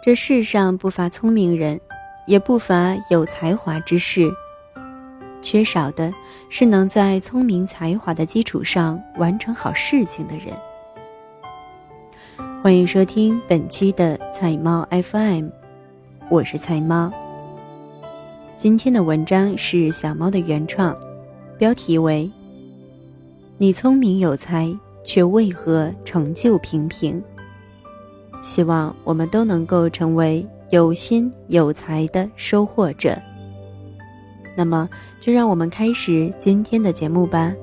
这世上不乏聪明人，也不乏有才华之士，缺少的是能在聪明才华的基础上完成好事情的人。欢迎收听本期的菜猫 FM，我是菜猫。今天的文章是小猫的原创，标题为“你聪明有才，却为何成就平平”。希望我们都能够成为有心有才的收获者。那么，就让我们开始今天的节目吧。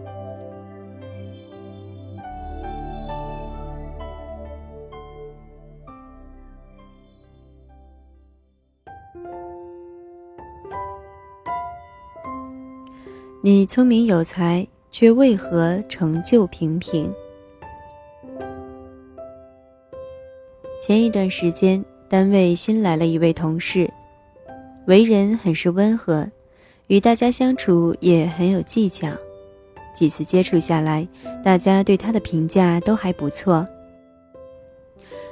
你聪明有才，却为何成就平平？前一段时间，单位新来了一位同事，为人很是温和，与大家相处也很有技巧。几次接触下来，大家对他的评价都还不错。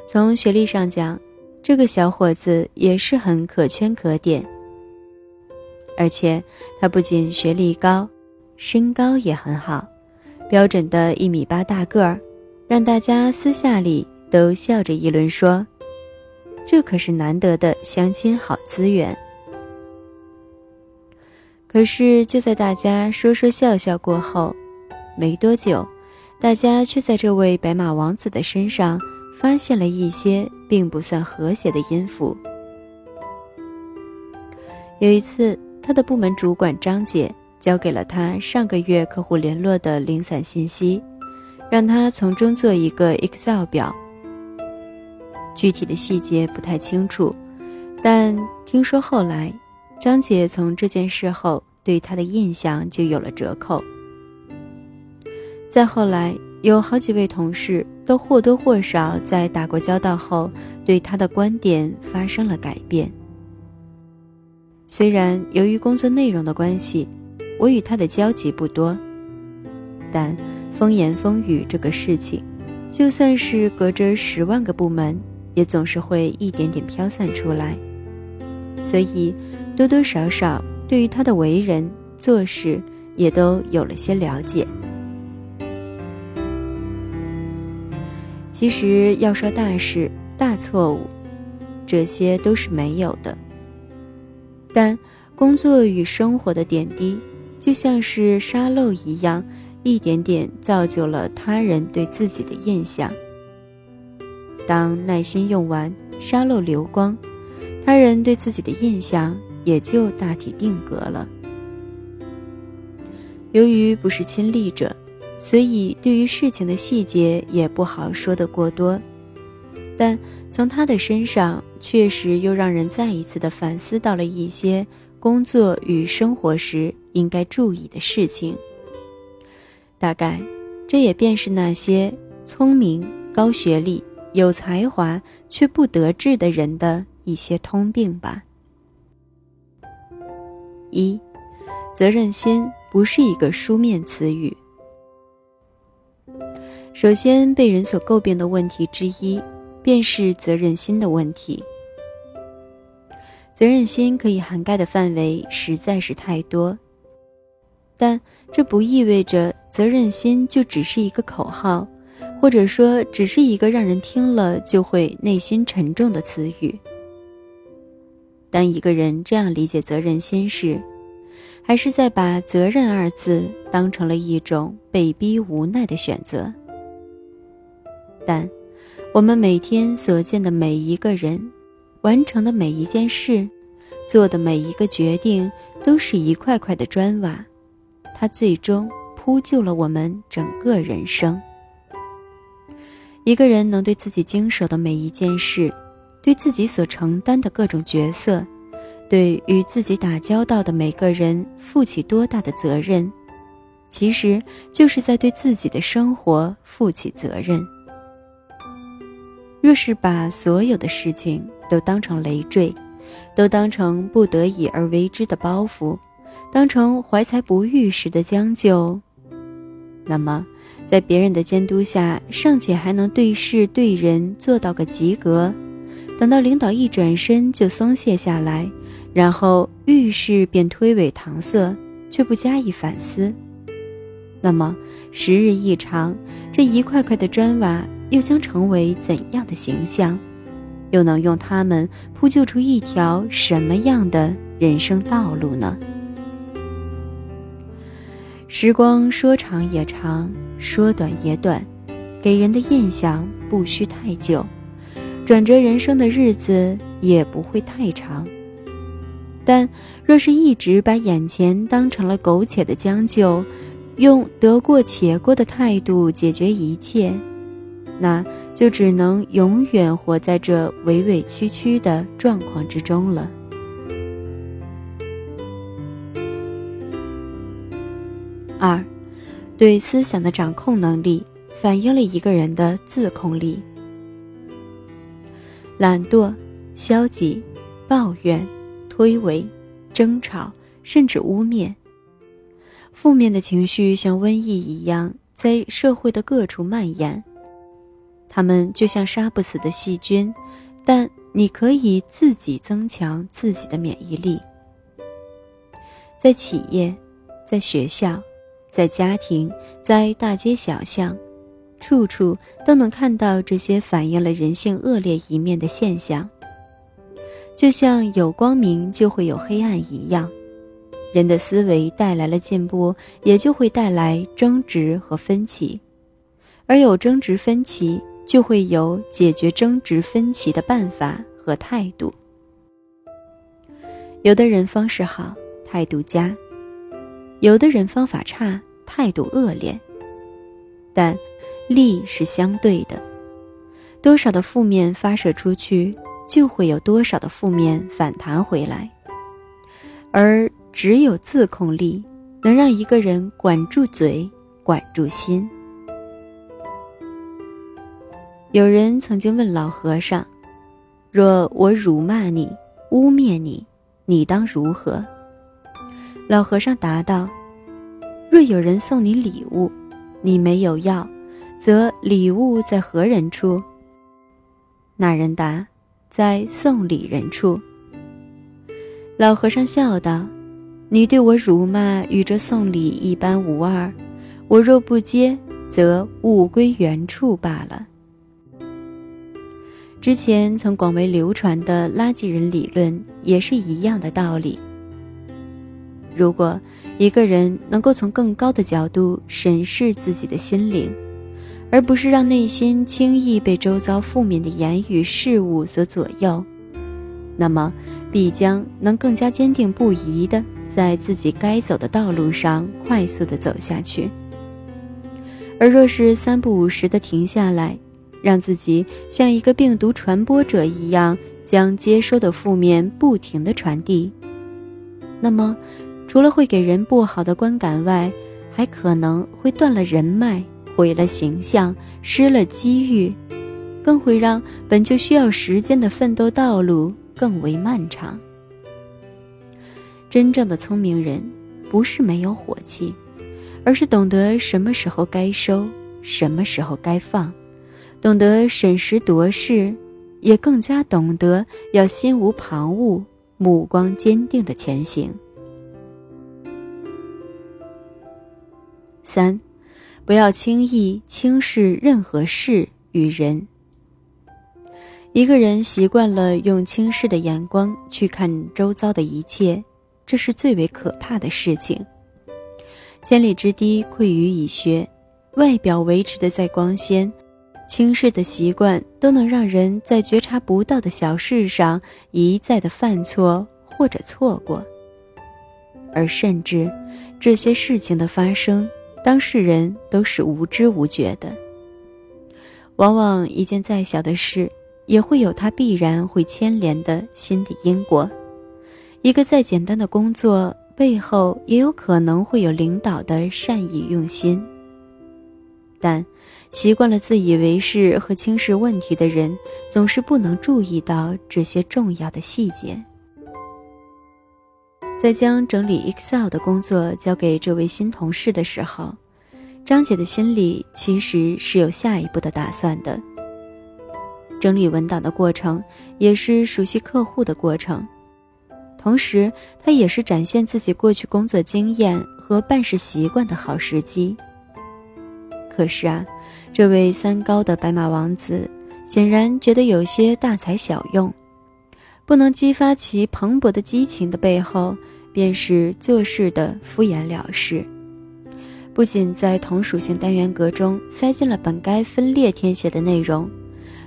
从学历上讲，这个小伙子也是很可圈可点。而且他不仅学历高，身高也很好，标准的一米八大个儿，让大家私下里。都笑着议论说：“这可是难得的相亲好资源。”可是就在大家说说笑笑过后，没多久，大家却在这位白马王子的身上发现了一些并不算和谐的音符。有一次，他的部门主管张姐交给了他上个月客户联络的零散信息，让他从中做一个 Excel 表。具体的细节不太清楚，但听说后来，张姐从这件事后对他的印象就有了折扣。再后来，有好几位同事都或多或少在打过交道后，对他的观点发生了改变。虽然由于工作内容的关系，我与他的交集不多，但风言风语这个事情，就算是隔着十万个部门。也总是会一点点飘散出来，所以多多少少对于他的为人做事也都有了些了解。其实要说大事、大错误，这些都是没有的。但工作与生活的点滴，就像是沙漏一样，一点点造就了他人对自己的印象。当耐心用完，沙漏流光，他人对自己的印象也就大体定格了。由于不是亲历者，所以对于事情的细节也不好说得过多。但从他的身上，确实又让人再一次的反思到了一些工作与生活时应该注意的事情。大概，这也便是那些聪明、高学历。有才华却不得志的人的一些通病吧。一，责任心不是一个书面词语。首先被人所诟病的问题之一，便是责任心的问题。责任心可以涵盖的范围实在是太多，但这不意味着责任心就只是一个口号。或者说，只是一个让人听了就会内心沉重的词语。当一个人这样理解责任心时，还是在把“责任”二字当成了一种被逼无奈的选择。但，我们每天所见的每一个人，完成的每一件事，做的每一个决定，都是一块块的砖瓦，它最终铺就了我们整个人生。一个人能对自己经手的每一件事，对自己所承担的各种角色，对与自己打交道的每个人负起多大的责任，其实就是在对自己的生活负起责任。若是把所有的事情都当成累赘，都当成不得已而为之的包袱，当成怀才不遇时的将就，那么。在别人的监督下，尚且还能对事对人做到个及格，等到领导一转身就松懈下来，然后遇事便推诿搪塞，却不加以反思。那么时日一长，这一块块的砖瓦又将成为怎样的形象？又能用它们铺就出一条什么样的人生道路呢？时光说长也长，说短也短，给人的印象不需太久，转折人生的日子也不会太长。但若是一直把眼前当成了苟且的将就，用得过且过的态度解决一切，那就只能永远活在这委委屈屈的状况之中了。二，对思想的掌控能力反映了一个人的自控力。懒惰、消极、抱怨、推诿、争吵，甚至污蔑，负面的情绪像瘟疫一样在社会的各处蔓延。他们就像杀不死的细菌，但你可以自己增强自己的免疫力。在企业，在学校。在家庭，在大街小巷，处处都能看到这些反映了人性恶劣一面的现象。就像有光明就会有黑暗一样，人的思维带来了进步，也就会带来争执和分歧，而有争执分歧，就会有解决争执分歧的办法和态度。有的人方式好，态度佳。有的人方法差，态度恶劣，但利是相对的，多少的负面发射出去，就会有多少的负面反弹回来。而只有自控力，能让一个人管住嘴，管住心。有人曾经问老和尚：“若我辱骂你，污蔑你，你当如何？”老和尚答道：“若有人送你礼物，你没有要，则礼物在何人处？”那人答：“在送礼人处。”老和尚笑道：“你对我辱骂与这送礼一般无二，我若不接，则物归原处罢了。”之前曾广为流传的垃圾人理论也是一样的道理。如果一个人能够从更高的角度审视自己的心灵，而不是让内心轻易被周遭负面的言语事物所左右，那么必将能更加坚定不移地在自己该走的道路上快速地走下去。而若是三不五时地停下来，让自己像一个病毒传播者一样，将接收的负面不停地传递，那么。除了会给人不好的观感外，还可能会断了人脉、毁了形象、失了机遇，更会让本就需要时间的奋斗道路更为漫长。真正的聪明人，不是没有火气，而是懂得什么时候该收，什么时候该放，懂得审时度势，也更加懂得要心无旁骛、目光坚定的前行。三，不要轻易轻视任何事与人。一个人习惯了用轻视的眼光去看周遭的一切，这是最为可怕的事情。千里之堤溃于蚁穴，外表维持的再光鲜，轻视的习惯都能让人在觉察不到的小事上一再的犯错或者错过，而甚至这些事情的发生。当事人都是无知无觉的，往往一件再小的事，也会有它必然会牵连的新的因果；一个再简单的工作，背后也有可能会有领导的善意用心。但习惯了自以为是和轻视问题的人，总是不能注意到这些重要的细节。在将整理 Excel 的工作交给这位新同事的时候，张姐的心里其实是有下一步的打算的。整理文档的过程，也是熟悉客户的过程，同时，它也是展现自己过去工作经验和办事习惯的好时机。可是啊，这位三高的白马王子显然觉得有些大材小用，不能激发其蓬勃的激情的背后，便是做事的敷衍了事。不仅在同属性单元格中塞进了本该分列填写的内容。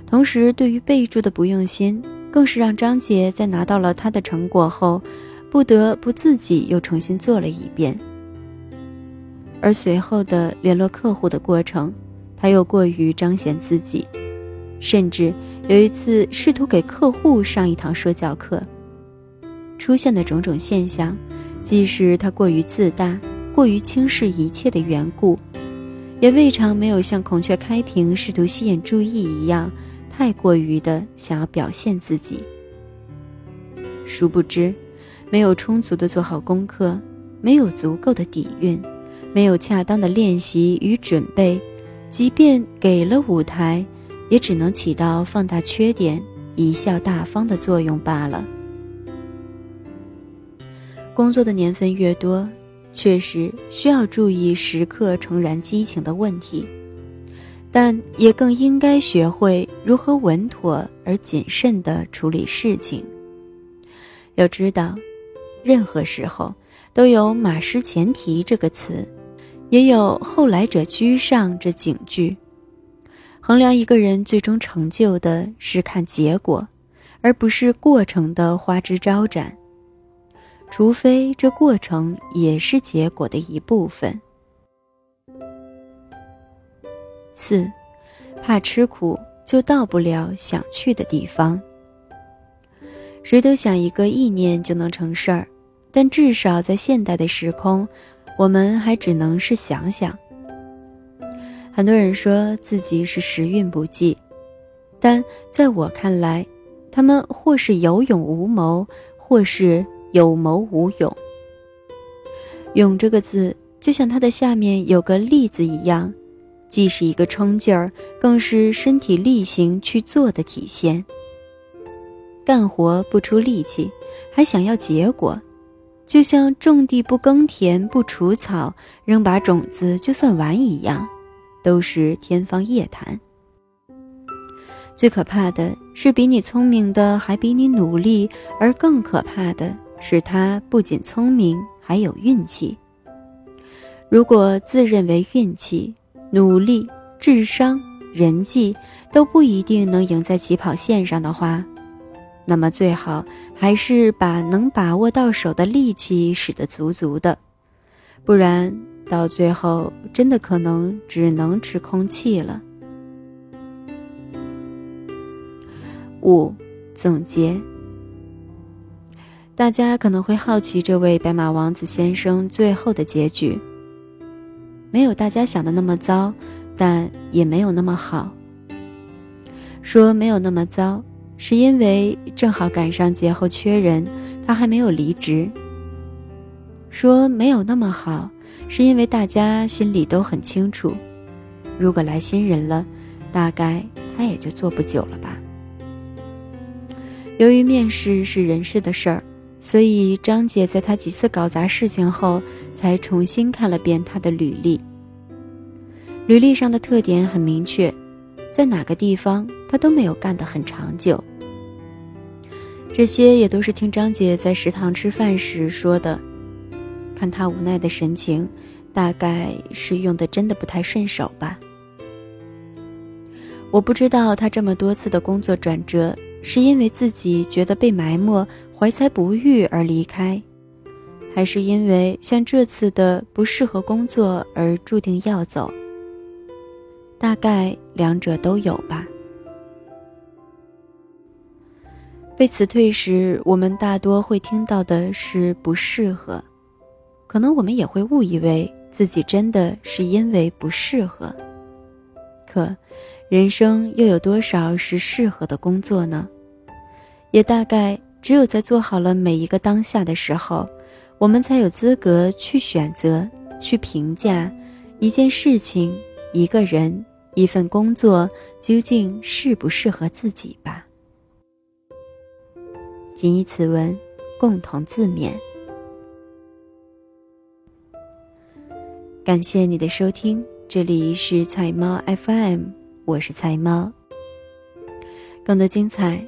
同时，对于备注的不用心，更是让张杰在拿到了他的成果后，不得不自己又重新做了一遍。而随后的联络客户的过程，他又过于彰显自己，甚至有一次试图给客户上一堂说教课。出现的种种现象，既是他过于自大、过于轻视一切的缘故，也未尝没有像孔雀开屏试图吸引注意一样。太过于的想要表现自己，殊不知，没有充足的做好功课，没有足够的底蕴，没有恰当的练习与准备，即便给了舞台，也只能起到放大缺点、贻笑大方的作用罢了。工作的年份越多，确实需要注意时刻重燃激情的问题。但也更应该学会如何稳妥而谨慎地处理事情。要知道，任何时候都有“马失前蹄”这个词，也有“后来者居上”这警句。衡量一个人最终成就的是看结果，而不是过程的花枝招展，除非这过程也是结果的一部分。四，怕吃苦就到不了想去的地方。谁都想一个意念就能成事儿，但至少在现代的时空，我们还只能是想想。很多人说自己是时运不济，但在我看来，他们或是有勇无谋，或是有谋无勇。勇这个字，就像它的下面有个立字一样。既是一个冲劲儿，更是身体力行去做的体现。干活不出力气，还想要结果，就像种地不耕田不除草，扔把种子就算完一样，都是天方夜谭。最可怕的是比你聪明的还比你努力，而更可怕的使他不仅聪明，还有运气。如果自认为运气，努力、智商、人际都不一定能赢在起跑线上的话，那么最好还是把能把握到手的力气使得足足的，不然到最后真的可能只能吃空气了。五总结，大家可能会好奇这位白马王子先生最后的结局。没有大家想的那么糟，但也没有那么好。说没有那么糟，是因为正好赶上节后缺人，他还没有离职。说没有那么好，是因为大家心里都很清楚，如果来新人了，大概他也就做不久了吧。由于面试是人事的事儿。所以，张姐在他几次搞砸事情后，才重新看了遍他的履历。履历上的特点很明确，在哪个地方他都没有干得很长久。这些也都是听张姐在食堂吃饭时说的。看他无奈的神情，大概是用的真的不太顺手吧。我不知道他这么多次的工作转折，是因为自己觉得被埋没。怀才不遇而离开，还是因为像这次的不适合工作而注定要走？大概两者都有吧。被辞退时，我们大多会听到的是“不适合”，可能我们也会误以为自己真的是因为不适合。可，人生又有多少是适合的工作呢？也大概。只有在做好了每一个当下的时候，我们才有资格去选择、去评价一件事情、一个人、一份工作究竟适不适合自己吧。谨以此文，共同自勉。感谢你的收听，这里是菜猫 FM，我是菜猫。更多精彩，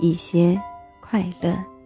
一些快乐。